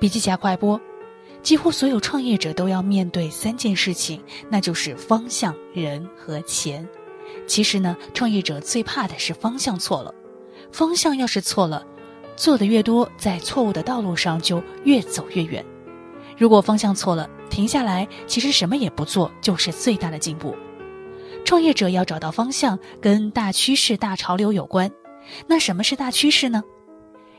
笔记侠快播，几乎所有创业者都要面对三件事情，那就是方向、人和钱。其实呢，创业者最怕的是方向错了。方向要是错了，做的越多，在错误的道路上就越走越远。如果方向错了，停下来，其实什么也不做就是最大的进步。创业者要找到方向，跟大趋势、大潮流有关。那什么是大趋势呢？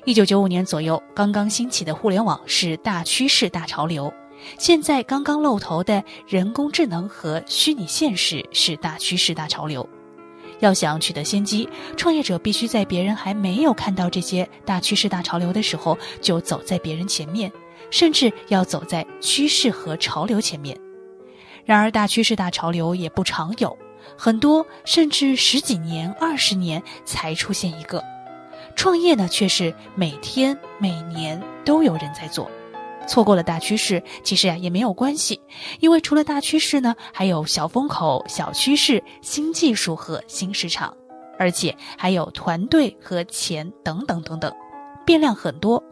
一九九五年左右，刚刚兴起的互联网是大趋势、大潮流；现在刚刚露头的人工智能和虚拟现实是大趋势、大潮流。要想取得先机，创业者必须在别人还没有看到这些大趋势、大潮流的时候，就走在别人前面，甚至要走在趋势和潮流前面。然而，大趋势、大潮流也不常有，很多甚至十几年、二十年才出现一个。创业呢，却是每天、每年都有人在做。错过了大趋势，其实呀也没有关系，因为除了大趋势呢，还有小风口、小趋势、新技术和新市场，而且还有团队和钱等等等等，变量很多。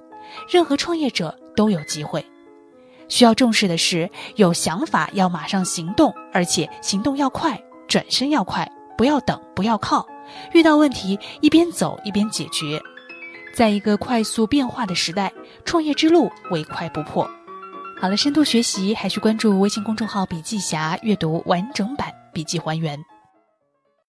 任何创业者都有机会。需要重视的是，有想法要马上行动，而且行动要快，转身要快，不要等，不要靠。遇到问题一边走一边解决。在一个快速变化的时代，创业之路唯快不破。好了，深度学习还需关注微信公众号“笔记侠”，阅读完整版笔记还原。